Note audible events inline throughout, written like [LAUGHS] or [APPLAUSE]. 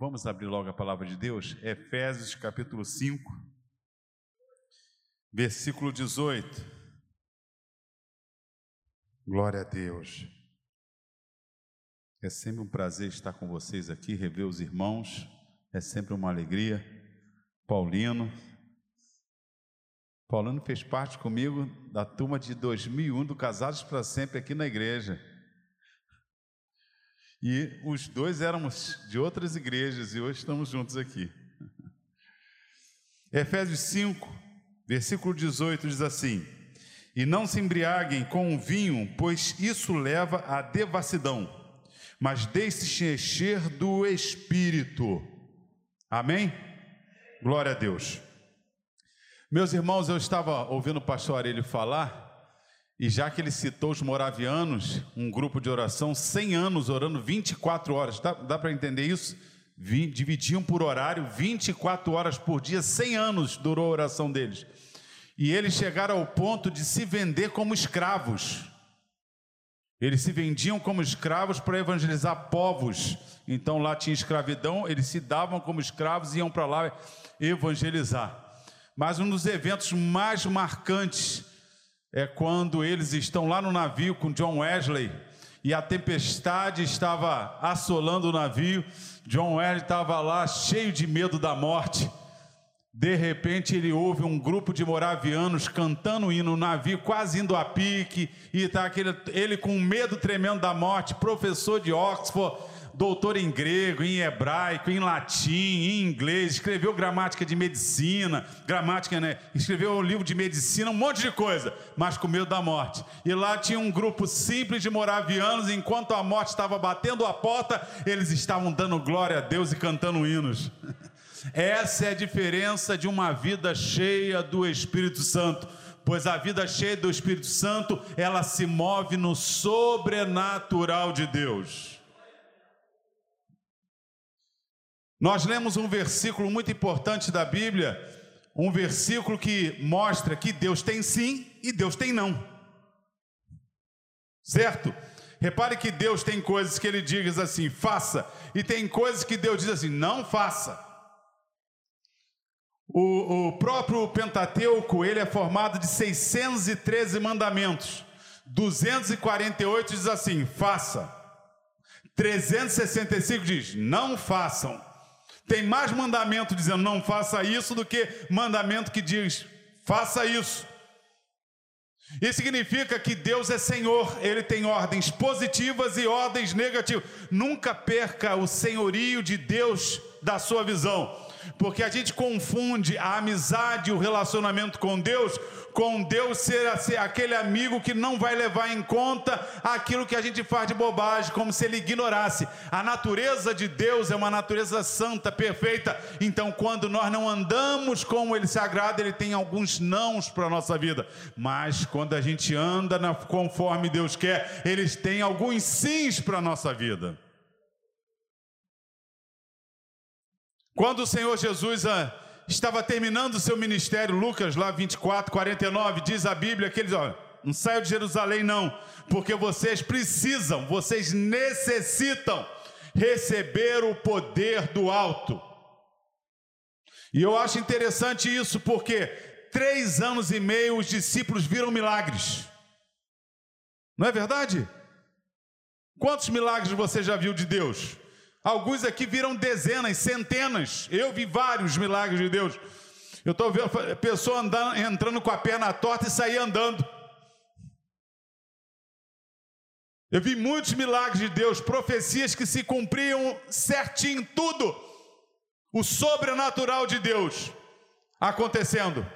Vamos abrir logo a palavra de Deus? Efésios capítulo 5, versículo 18. Glória a Deus. É sempre um prazer estar com vocês aqui, rever os irmãos, é sempre uma alegria. Paulino. Paulino fez parte comigo da turma de 2001 do Casados para Sempre aqui na igreja. E os dois éramos de outras igrejas e hoje estamos juntos aqui. [LAUGHS] Efésios 5, versículo 18 diz assim: E não se embriaguem com o vinho, pois isso leva à devassidão, mas deixe-se encher do espírito. Amém? Glória a Deus. Meus irmãos, eu estava ouvindo o pastor Arelho falar e já que ele citou os moravianos, um grupo de oração, 100 anos orando 24 horas, dá, dá para entender isso? Dividiam por horário, 24 horas por dia, 100 anos durou a oração deles. E eles chegaram ao ponto de se vender como escravos. Eles se vendiam como escravos para evangelizar povos. Então lá tinha escravidão, eles se davam como escravos e iam para lá evangelizar. Mas um dos eventos mais marcantes é quando eles estão lá no navio com John Wesley e a tempestade estava assolando o navio. John Wesley estava lá cheio de medo da morte. De repente ele ouve um grupo de moravianos cantando hino no navio, quase indo a pique, e está aquele, ele com medo tremendo da morte, professor de Oxford, doutor em grego, em hebraico, em latim, em inglês, escreveu gramática de medicina, gramática, né? Escreveu um livro de medicina, um monte de coisa, mas com medo da morte. E lá tinha um grupo simples de moravianos, enquanto a morte estava batendo a porta, eles estavam dando glória a Deus e cantando hinos. [LAUGHS] Essa é a diferença de uma vida cheia do Espírito Santo pois a vida cheia do Espírito Santo, ela se move no sobrenatural de Deus. Nós lemos um versículo muito importante da Bíblia, um versículo que mostra que Deus tem sim e Deus tem não. Certo? Repare que Deus tem coisas que ele diz assim, faça, e tem coisas que Deus diz assim, não faça. O, o próprio Pentateuco, ele é formado de 613 mandamentos. 248 diz assim, faça. 365 diz, não façam. Tem mais mandamento dizendo não faça isso do que mandamento que diz faça isso. Isso significa que Deus é Senhor, Ele tem ordens positivas e ordens negativas. Nunca perca o senhorio de Deus da sua visão porque a gente confunde a amizade o relacionamento com Deus com Deus ser, aquele amigo que não vai levar em conta aquilo que a gente faz de bobagem, como se ele ignorasse. A natureza de Deus é uma natureza santa, perfeita. Então, quando nós não andamos como ele se agrada, ele tem alguns nãos para a nossa vida. Mas quando a gente anda conforme Deus quer, eles têm alguns sims para a nossa vida. Quando o Senhor Jesus ah, estava terminando o seu ministério, Lucas lá 24, 49, diz a Bíblia que eles, ó, não saiam de Jerusalém não, porque vocês precisam, vocês necessitam receber o poder do alto. E eu acho interessante isso, porque três anos e meio os discípulos viram milagres. Não é verdade? Quantos milagres você já viu de Deus? Alguns aqui viram dezenas, centenas. Eu vi vários milagres de Deus. Eu estou vendo a pessoa andando, entrando com a perna torta e sair andando. Eu vi muitos milagres de Deus, profecias que se cumpriam certinho, tudo. O sobrenatural de Deus acontecendo.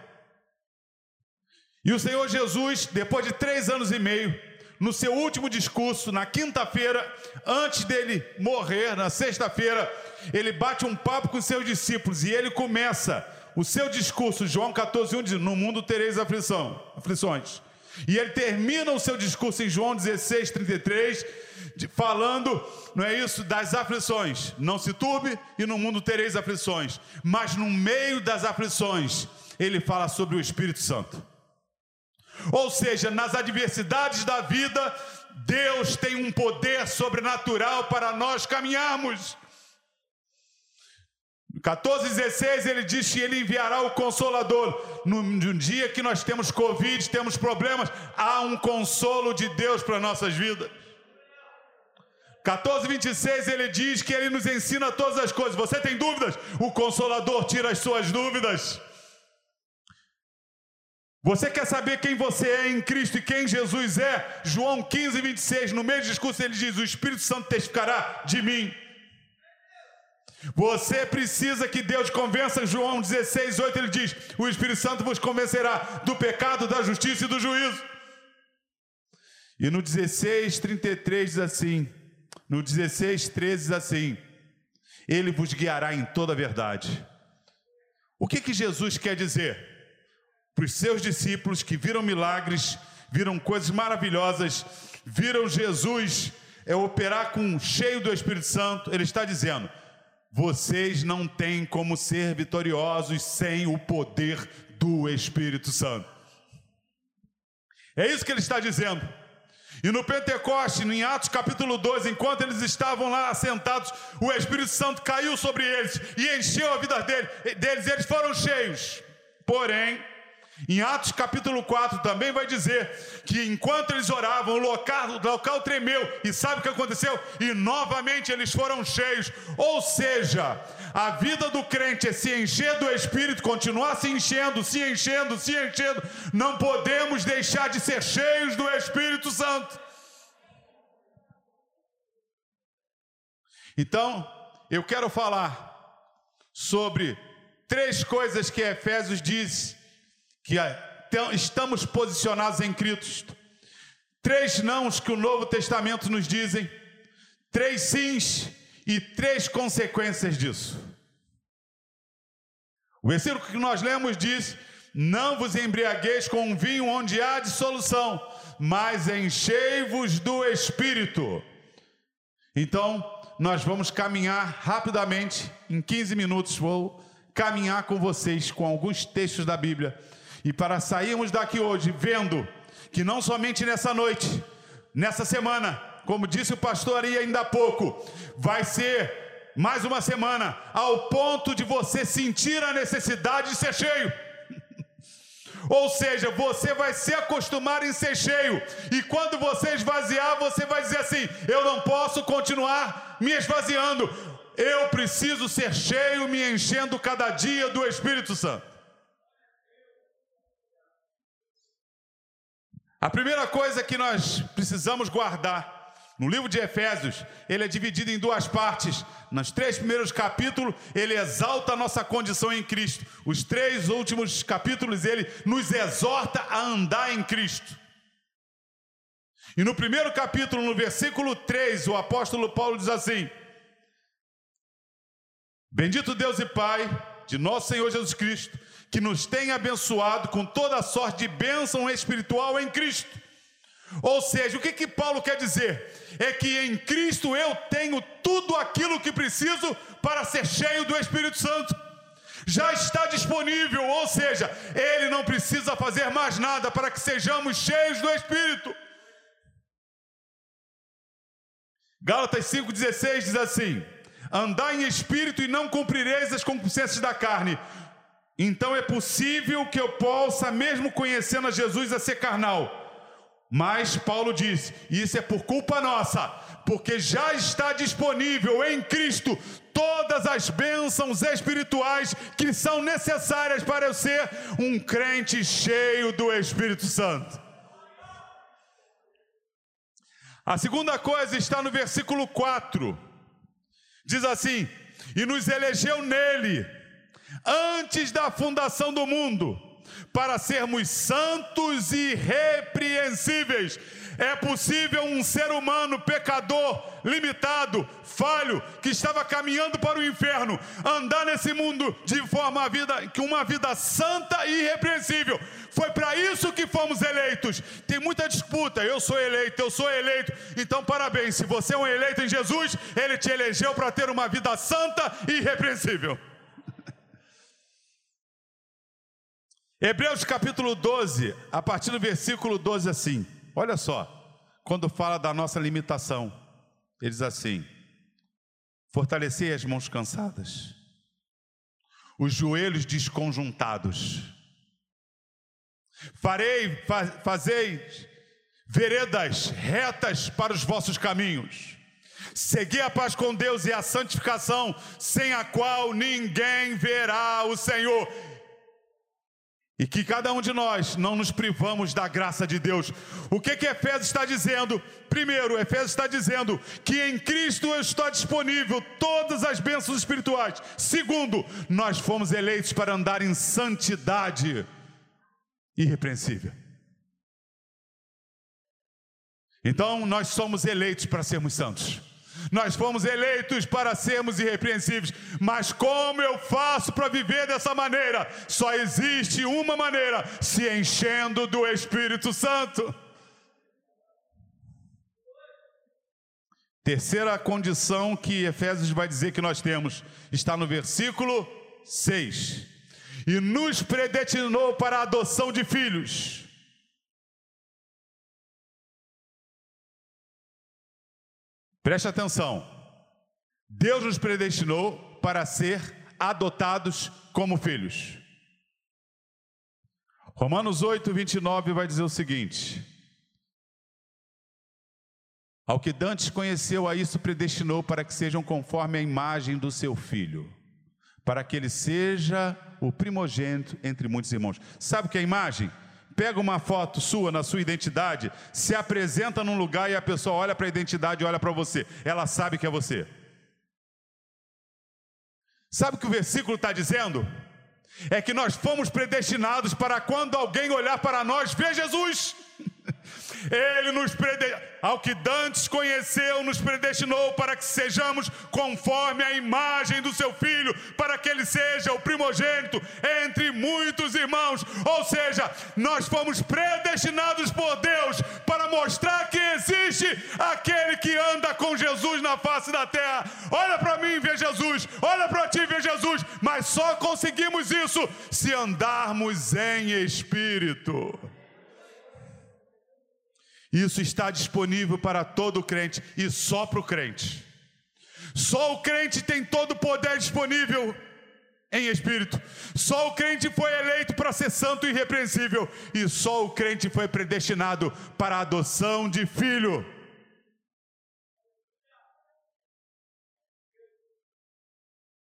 E o Senhor Jesus, depois de três anos e meio, no seu último discurso, na quinta-feira, antes dele morrer, na sexta-feira, ele bate um papo com seus discípulos e ele começa o seu discurso, João 14, 1 diz: No mundo tereis aflição, aflições. E ele termina o seu discurso em João 16, 33, falando, não é isso, das aflições. Não se turbe e no mundo tereis aflições. Mas no meio das aflições, ele fala sobre o Espírito Santo. Ou seja, nas adversidades da vida, Deus tem um poder sobrenatural para nós caminharmos. 14, 16, ele diz que ele enviará o consolador. No, no dia que nós temos Covid, temos problemas, há um consolo de Deus para nossas vidas. 14, 26, ele diz que ele nos ensina todas as coisas. Você tem dúvidas? O consolador tira as suas dúvidas. Você quer saber quem você é em Cristo e quem Jesus é? João 15, 26, no meio do discurso ele diz: O Espírito Santo testificará de mim. Você precisa que Deus convença, João 16, 8, ele diz: O Espírito Santo vos convencerá do pecado, da justiça e do juízo. E no 16, 33 diz assim: No 16, 13 diz assim: Ele vos guiará em toda a verdade. O que, que Jesus quer dizer? Para os seus discípulos que viram milagres, viram coisas maravilhosas, viram Jesus é, operar com cheio do Espírito Santo, ele está dizendo: vocês não têm como ser vitoriosos sem o poder do Espírito Santo. É isso que ele está dizendo. E no Pentecoste, em Atos capítulo 2, enquanto eles estavam lá assentados, o Espírito Santo caiu sobre eles e encheu a vida deles, eles foram cheios. Porém, em Atos capítulo 4 também vai dizer que enquanto eles oravam, o local, o local tremeu, e sabe o que aconteceu? E novamente eles foram cheios. Ou seja, a vida do crente é se encher do Espírito, continuar se enchendo, se enchendo, se enchendo. Não podemos deixar de ser cheios do Espírito Santo. Então, eu quero falar sobre três coisas que Efésios diz que estamos posicionados em Cristo. Três nãos que o Novo Testamento nos dizem, três sims e três consequências disso. O versículo que nós lemos diz: Não vos embriagueis com um vinho onde há dissolução, mas enchei-vos do Espírito. Então, nós vamos caminhar rapidamente, em 15 minutos, vou caminhar com vocês com alguns textos da Bíblia e para sairmos daqui hoje vendo que não somente nessa noite, nessa semana, como disse o pastor aí ainda há pouco, vai ser mais uma semana, ao ponto de você sentir a necessidade de ser cheio. [LAUGHS] Ou seja, você vai se acostumar em ser cheio, e quando você esvaziar, você vai dizer assim: eu não posso continuar me esvaziando, eu preciso ser cheio, me enchendo cada dia do Espírito Santo. A primeira coisa que nós precisamos guardar no livro de Efésios, ele é dividido em duas partes. Nos três primeiros capítulos, ele exalta a nossa condição em Cristo. Os três últimos capítulos, ele nos exorta a andar em Cristo. E no primeiro capítulo, no versículo 3, o apóstolo Paulo diz assim: Bendito Deus e Pai de nosso Senhor Jesus Cristo que nos tem abençoado com toda sorte de bênção espiritual em Cristo. Ou seja, o que, que Paulo quer dizer? É que em Cristo eu tenho tudo aquilo que preciso para ser cheio do Espírito Santo. Já está disponível, ou seja, ele não precisa fazer mais nada para que sejamos cheios do Espírito. Gálatas 5,16 diz assim: Andai em espírito e não cumprireis as concupiscências da carne, então é possível que eu possa, mesmo conhecendo a Jesus, a ser carnal. Mas Paulo diz: isso é por culpa nossa, porque já está disponível em Cristo todas as bênçãos espirituais que são necessárias para eu ser um crente cheio do Espírito Santo. A segunda coisa está no versículo 4. Diz assim: E nos elegeu nele antes da fundação do mundo, para sermos santos e irrepreensíveis. É possível um ser humano pecador, limitado, falho, que estava caminhando para o inferno, andar nesse mundo de forma vida, que uma vida santa e irrepreensível. Foi para isso que fomos eleitos. Tem muita disputa. Eu sou eleito, eu sou eleito. Então, parabéns. Se você é um eleito em Jesus, ele te elegeu para ter uma vida santa e irrepreensível. Hebreus capítulo 12, a partir do versículo 12, assim: olha só, quando fala da nossa limitação, ele diz assim: fortalecei as mãos cansadas, os joelhos desconjuntados. Farei, fa, fazei veredas retas para os vossos caminhos. Segui a paz com Deus e a santificação, sem a qual ninguém verá o Senhor. E que cada um de nós não nos privamos da graça de Deus. O que que Efésios está dizendo? Primeiro, Efésios está dizendo que em Cristo está disponível todas as bênçãos espirituais. Segundo, nós fomos eleitos para andar em santidade irrepreensível. Então, nós somos eleitos para sermos santos. Nós fomos eleitos para sermos irrepreensíveis, mas como eu faço para viver dessa maneira? Só existe uma maneira: se enchendo do Espírito Santo. Terceira condição que Efésios vai dizer que nós temos está no versículo 6. E nos predestinou para a adoção de filhos Preste atenção. Deus nos predestinou para ser adotados como filhos. Romanos 8, 29 vai dizer o seguinte: Ao que Dantes conheceu, a isso predestinou para que sejam conforme a imagem do seu filho, para que ele seja o primogênito entre muitos irmãos. Sabe o que é imagem? Pega uma foto sua na sua identidade, se apresenta num lugar e a pessoa olha para a identidade e olha para você, ela sabe que é você. Sabe o que o versículo está dizendo? É que nós fomos predestinados para quando alguém olhar para nós, ver Jesus. Ele nos predestinou, ao que Dantes conheceu, nos predestinou para que sejamos conforme a imagem do seu filho, para que ele seja o primogênito entre muitos irmãos. Ou seja, nós fomos predestinados por Deus para mostrar que existe aquele que anda com Jesus na face da terra. Olha para mim, vê Jesus. Olha para ti, vê Jesus. Mas só conseguimos isso se andarmos em espírito. Isso está disponível para todo crente e só para o crente. Só o crente tem todo o poder disponível em espírito. Só o crente foi eleito para ser santo e irrepreensível. E só o crente foi predestinado para a adoção de filho.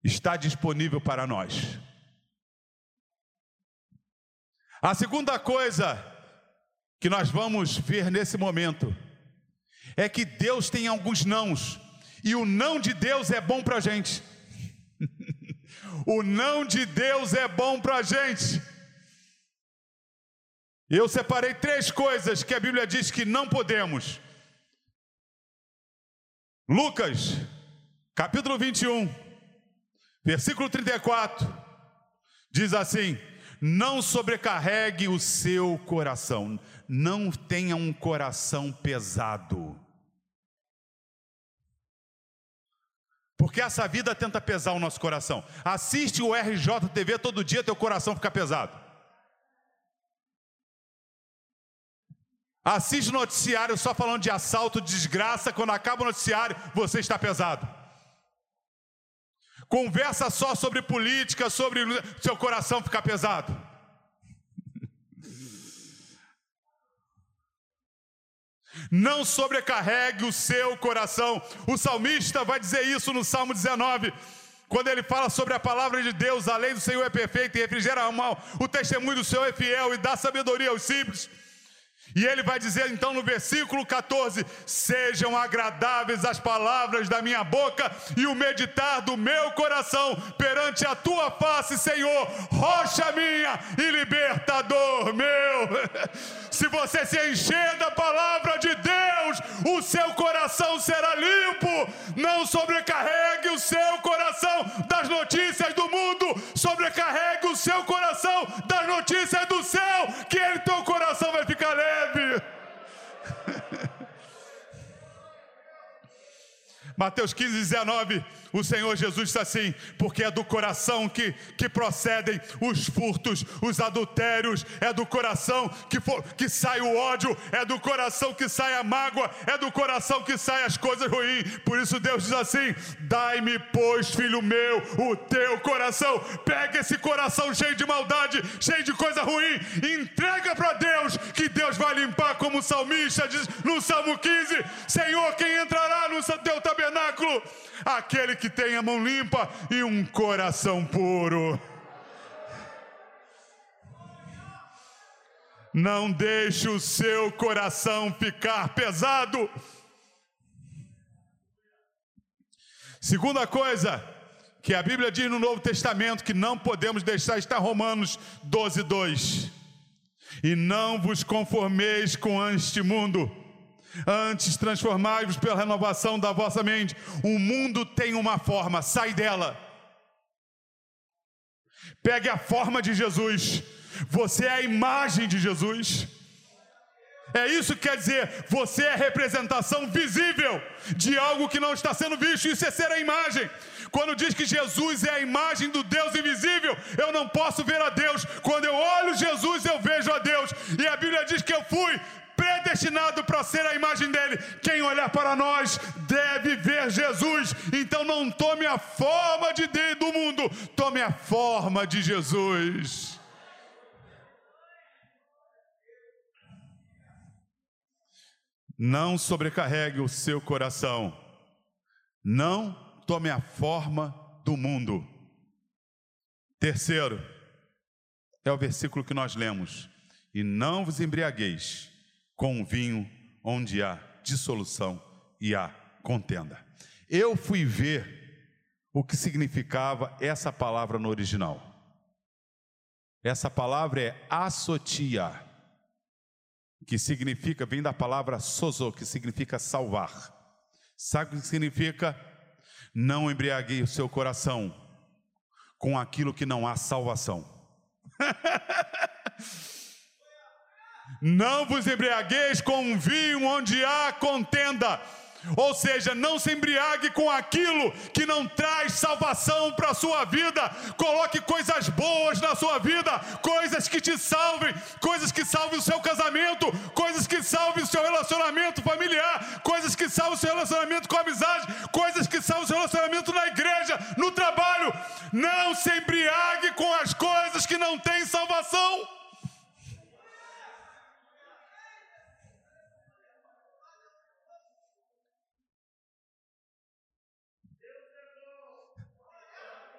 Está disponível para nós. A segunda coisa que nós vamos ver nesse momento é que Deus tem alguns nãos, e o não de Deus é bom para a gente. [LAUGHS] o não de Deus é bom para a gente. Eu separei três coisas que a Bíblia diz que não podemos. Lucas, capítulo 21, versículo 34, diz assim: Não sobrecarregue o seu coração não tenha um coração pesado. Porque essa vida tenta pesar o nosso coração. Assiste o RJTV todo dia, teu coração fica pesado. Assiste o noticiário só falando de assalto, de desgraça, quando acaba o noticiário, você está pesado. Conversa só sobre política, sobre seu coração ficar pesado. Não sobrecarregue o seu coração. O salmista vai dizer isso no Salmo 19 quando ele fala sobre a palavra de Deus, a lei do Senhor é perfeita e refrigera a mal, o testemunho do Senhor é fiel e dá sabedoria aos simples. E ele vai dizer então no versículo 14: Sejam agradáveis as palavras da minha boca e o meditar do meu coração perante a tua face, Senhor, rocha minha e libertador meu. [LAUGHS] Se você se encher da palavra de Deus, o seu coração será limpo. Não sobrecarregue o seu coração das notícias do mundo, sobrecarregue o seu coração das notícias do céu, que ele teu coração vai ficar leve. [LAUGHS] Mateus 15, 19. O Senhor Jesus disse assim: porque é do coração que, que procedem os furtos, os adultérios, é do coração que, for, que sai o ódio, é do coração que sai a mágoa, é do coração que sai as coisas ruins. Por isso Deus diz assim: dai-me, pois, filho meu, o teu coração. Pega esse coração cheio de maldade, cheio de coisa ruim, entrega para Deus, que Deus vai limpar, como o salmista diz no Salmo 15: Senhor, quem entrará no teu tabernáculo? Aquele que tem a mão limpa e um coração puro. Não deixe o seu coração ficar pesado. Segunda coisa que a Bíblia diz no Novo Testamento que não podemos deixar está Romanos 12, 2. E não vos conformeis com este mundo, antes transformai-vos pela renovação da vossa mente. O mundo tem uma forma, sai dela. Pegue a forma de Jesus. Você é a imagem de Jesus. É isso que quer dizer, você é a representação visível de algo que não está sendo visto, isso é ser a imagem. Quando diz que Jesus é a imagem do Deus invisível, eu não posso ver a Deus. Quando eu olho Jesus, eu vejo a Deus. E a Bíblia diz que eu fui predestinado para ser a imagem dele. Quem olhar para nós deve ver Jesus. Então não tome a forma de, do mundo, tome a forma de Jesus. Não sobrecarregue o seu coração. Não tome a forma do mundo. Terceiro, é o versículo que nós lemos: E não vos embriagueis com o vinho onde há dissolução e há contenda. Eu fui ver o que significava essa palavra no original. Essa palavra é assotia que significa, vem da palavra sozo, que significa salvar. Sabe o que significa? Não embriague o seu coração com aquilo que não há salvação. [LAUGHS] não vos embriagueis com um vinho onde há contenda ou seja, não se embriague com aquilo que não traz salvação para a sua vida. Coloque coisas boas na sua vida, coisas que te salvem, coisas que salvem o seu casamento, coisas que salvem o seu relacionamento familiar, coisas que salvem o seu relacionamento com a amizade, coisas que salvem o seu relacionamento na igreja, no trabalho. Não se embriague com as coisas que não têm salvação.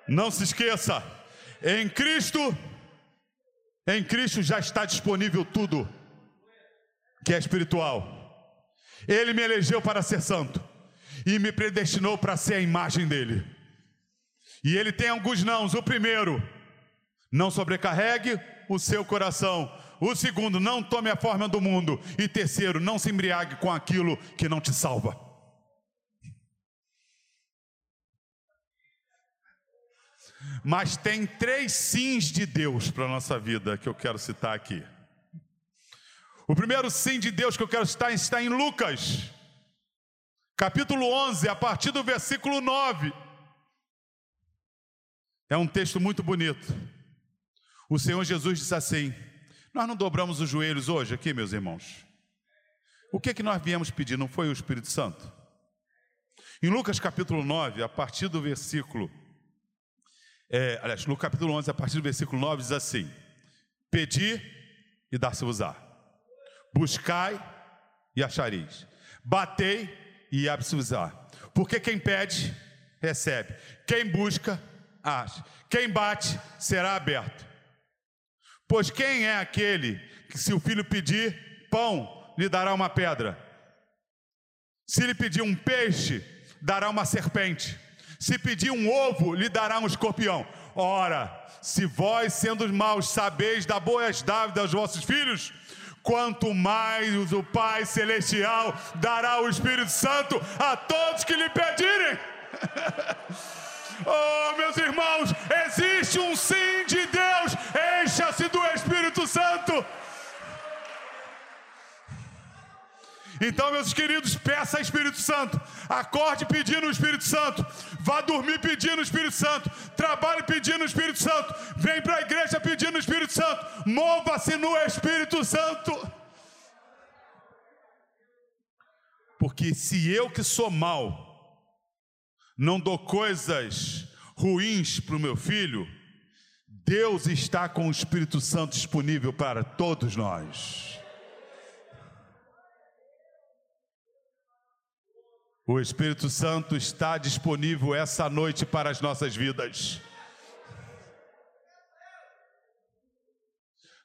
Não se esqueça, em Cristo, em Cristo já está disponível tudo que é espiritual. Ele me elegeu para ser santo e me predestinou para ser a imagem dele. E ele tem alguns nãos. O primeiro, não sobrecarregue o seu coração. O segundo, não tome a forma do mundo. E terceiro, não se embriague com aquilo que não te salva. Mas tem três sims de Deus para a nossa vida que eu quero citar aqui. O primeiro sim de Deus que eu quero citar está em Lucas, capítulo 11, a partir do versículo 9. É um texto muito bonito. O Senhor Jesus disse assim: Nós não dobramos os joelhos hoje aqui, meus irmãos. O que é que nós viemos pedir? Não foi o Espírito Santo? Em Lucas capítulo 9, a partir do versículo é, aliás, no capítulo 11, a partir do versículo 9, diz assim: Pedi e dar-se-vos-á, buscai e achareis, batei e abre-se-vos-á, porque quem pede, recebe, quem busca, acha, quem bate, será aberto. Pois quem é aquele que, se o filho pedir pão, lhe dará uma pedra? Se lhe pedir um peixe, dará uma serpente. Se pedir um ovo, lhe dará um escorpião. Ora, se vós, sendo maus, sabeis dar boas dávidas aos vossos filhos, quanto mais o Pai Celestial dará o Espírito Santo a todos que lhe pedirem. [LAUGHS] oh, meus irmãos, existe um sim de Deus, encha-se do Espírito Santo. Então, meus queridos, peça ao Espírito Santo Acorde pedindo o Espírito Santo. Vá dormir pedindo o Espírito Santo. Trabalhe pedindo o Espírito Santo. Vem para a igreja pedindo o Espírito Santo. Mova-se no Espírito Santo. Porque se eu que sou mal, não dou coisas ruins para o meu filho, Deus está com o Espírito Santo disponível para todos nós. O Espírito Santo está disponível essa noite para as nossas vidas.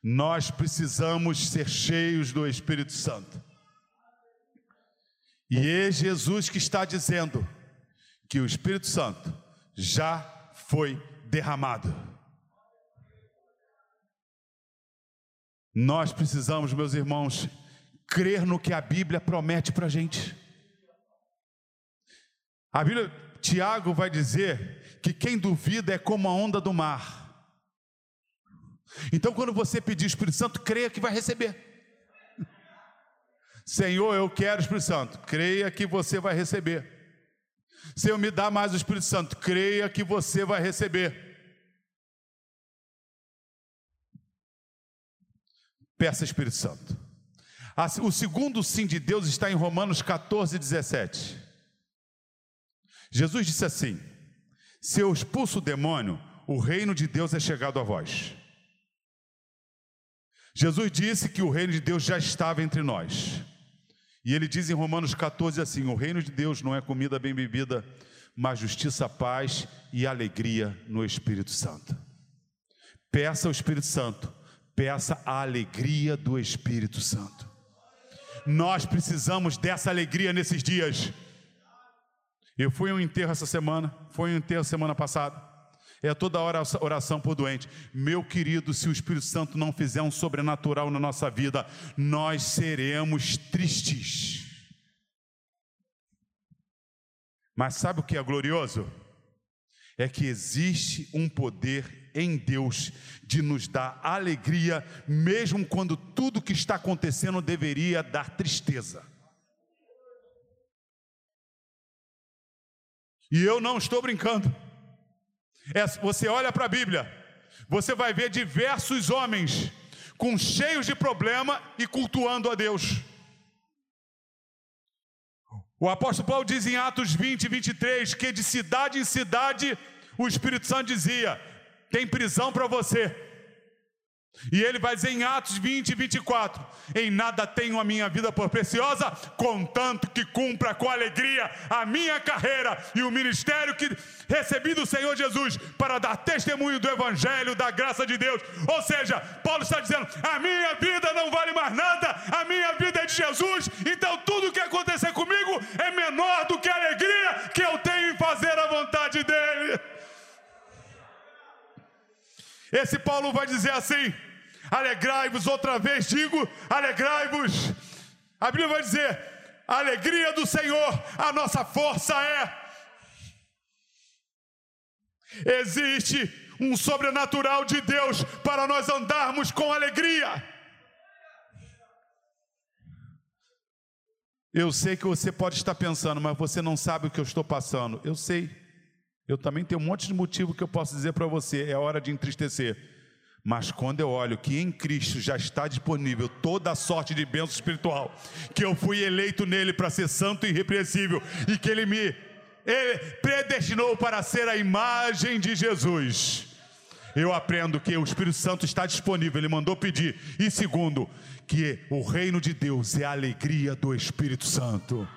Nós precisamos ser cheios do Espírito Santo. E é Jesus que está dizendo que o Espírito Santo já foi derramado. Nós precisamos, meus irmãos, crer no que a Bíblia promete para a gente. A Bíblia, Tiago vai dizer que quem duvida é como a onda do mar. Então, quando você pedir o Espírito Santo, creia que vai receber. [LAUGHS] Senhor, eu quero o Espírito Santo. Creia que você vai receber. Senhor, me dá mais o Espírito Santo. Creia que você vai receber. Peça Espírito Santo. O segundo sim de Deus está em Romanos 14, 17. Jesus disse assim: Se eu expulso o demônio, o reino de Deus é chegado a vós. Jesus disse que o reino de Deus já estava entre nós. E ele diz em Romanos 14 assim: O reino de Deus não é comida bem bebida, mas justiça, paz e alegria no Espírito Santo. Peça ao Espírito Santo, peça a alegria do Espírito Santo. Nós precisamos dessa alegria nesses dias. Eu fui a um enterro essa semana, foi um enterro semana passada. É toda hora oração por doente. Meu querido, se o Espírito Santo não fizer um sobrenatural na nossa vida, nós seremos tristes. Mas sabe o que é glorioso? É que existe um poder em Deus de nos dar alegria, mesmo quando tudo que está acontecendo deveria dar tristeza. E eu não estou brincando. É, você olha para a Bíblia, você vai ver diversos homens com cheios de problema e cultuando a Deus. O apóstolo Paulo diz em Atos 20, 23 que de cidade em cidade o Espírito Santo dizia: tem prisão para você. E ele vai dizer em Atos 20 e 24: Em nada tenho a minha vida por preciosa, contanto que cumpra com alegria a minha carreira e o ministério que recebi do Senhor Jesus para dar testemunho do Evangelho, da graça de Deus. Ou seja, Paulo está dizendo: A minha vida não vale mais nada, a minha vida é de Jesus, então tudo que acontecer comigo é menor do que a alegria que eu tenho em fazer a vontade dEle. Esse Paulo vai dizer assim: Alegrai-vos, outra vez digo, alegrai-vos. A Bíblia vai dizer: a alegria do Senhor, a nossa força é. Existe um sobrenatural de Deus para nós andarmos com alegria. Eu sei que você pode estar pensando, mas você não sabe o que eu estou passando. Eu sei. Eu também tenho um monte de motivo que eu posso dizer para você. É hora de entristecer. Mas quando eu olho que em Cristo já está disponível toda a sorte de bênção espiritual, que eu fui eleito nele para ser santo e irrepreensível, e que ele me ele predestinou para ser a imagem de Jesus. Eu aprendo que o Espírito Santo está disponível, ele mandou pedir. E segundo, que o reino de Deus é a alegria do Espírito Santo.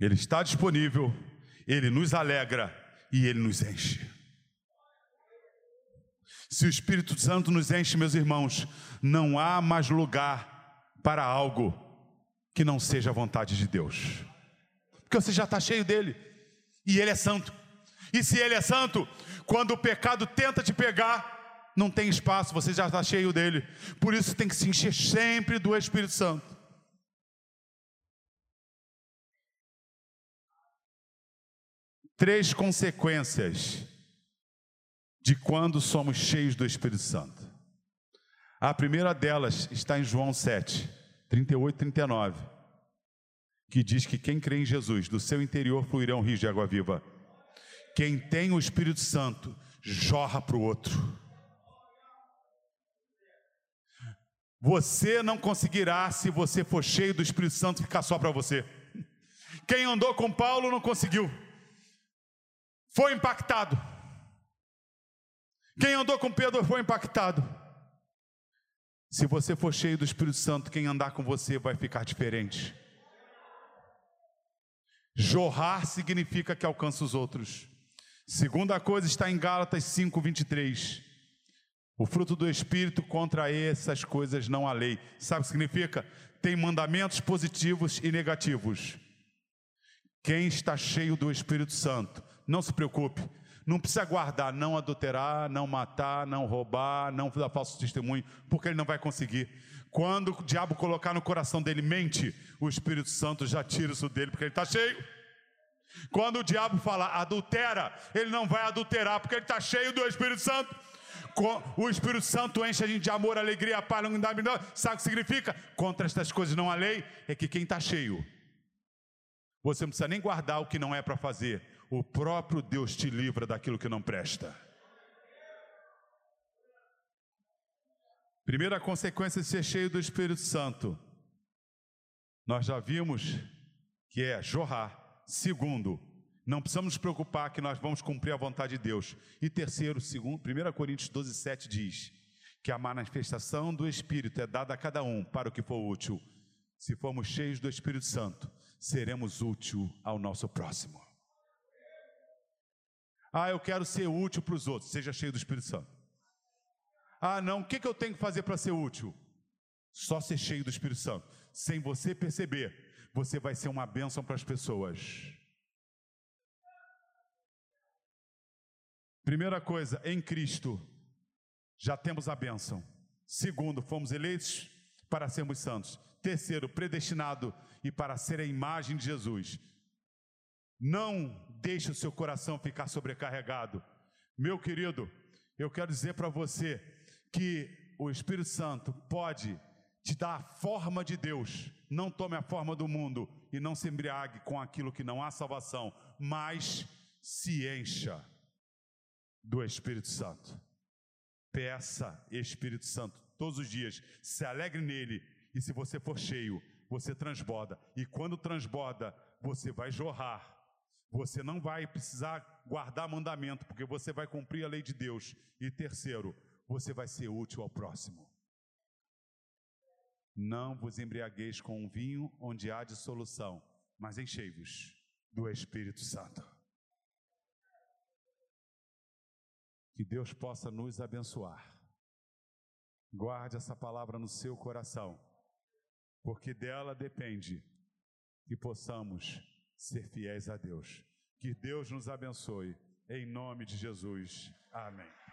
Ele está disponível, ele nos alegra e ele nos enche. Se o Espírito Santo nos enche, meus irmãos, não há mais lugar para algo que não seja a vontade de Deus, porque você já está cheio dele, e ele é santo. E se ele é santo, quando o pecado tenta te pegar, não tem espaço, você já está cheio dele. Por isso tem que se encher sempre do Espírito Santo. Três consequências de quando somos cheios do Espírito Santo. A primeira delas está em João 7, 38 e 39. que diz que quem crê em Jesus, do seu interior fluirão rios de água viva. Quem tem o Espírito Santo, jorra para o outro. Você não conseguirá, se você for cheio do Espírito Santo, ficar só para você. Quem andou com Paulo não conseguiu, foi impactado. Quem andou com Pedro foi impactado. Se você for cheio do Espírito Santo, quem andar com você vai ficar diferente. Jorrar significa que alcança os outros. Segunda coisa está em Gálatas 5, 23. O fruto do Espírito contra essas coisas não há lei. Sabe o que significa? Tem mandamentos positivos e negativos. Quem está cheio do Espírito Santo, não se preocupe, não precisa guardar, não adulterar, não matar, não roubar, não dar falso testemunho, porque ele não vai conseguir. Quando o diabo colocar no coração dele mente, o Espírito Santo já tira isso dele, porque ele está cheio. Quando o diabo fala adultera, ele não vai adulterar, porque ele está cheio do Espírito Santo. O Espírito Santo enche a gente de amor, alegria, paz, unidade. Sabe o que significa? Contra estas coisas não há lei, é que quem está cheio, você não precisa nem guardar o que não é para fazer, o próprio Deus te livra daquilo que não presta. Primeira consequência de ser cheio do Espírito Santo, nós já vimos que é jorrar. Segundo, não precisamos nos preocupar que nós vamos cumprir a vontade de Deus. E terceiro, segundo, 1 Coríntios 12, 7 diz que a manifestação do Espírito é dada a cada um para o que for útil. Se formos cheios do Espírito Santo, seremos útil ao nosso próximo. Ah, eu quero ser útil para os outros. Seja cheio do Espírito Santo. Ah, não, o que, que eu tenho que fazer para ser útil? Só ser cheio do Espírito Santo. Sem você perceber, você vai ser uma bênção para as pessoas. Primeira coisa, em Cristo já temos a bênção. Segundo, fomos eleitos para sermos santos. Terceiro, predestinado e para ser a imagem de Jesus. Não deixe o seu coração ficar sobrecarregado. Meu querido, eu quero dizer para você que o Espírito Santo pode te dar a forma de Deus. Não tome a forma do mundo e não se embriague com aquilo que não há salvação, mas se encha do Espírito Santo. Peça Espírito Santo todos os dias, se alegre nele e se você for cheio, você transborda. E quando transborda, você vai jorrar você não vai precisar guardar mandamento, porque você vai cumprir a lei de Deus. E terceiro, você vai ser útil ao próximo. Não vos embriagueis com um vinho onde há dissolução, mas enchei-vos do Espírito Santo. Que Deus possa nos abençoar. Guarde essa palavra no seu coração, porque dela depende que possamos ser fiéis a Deus. Que Deus nos abençoe. Em nome de Jesus. Amém.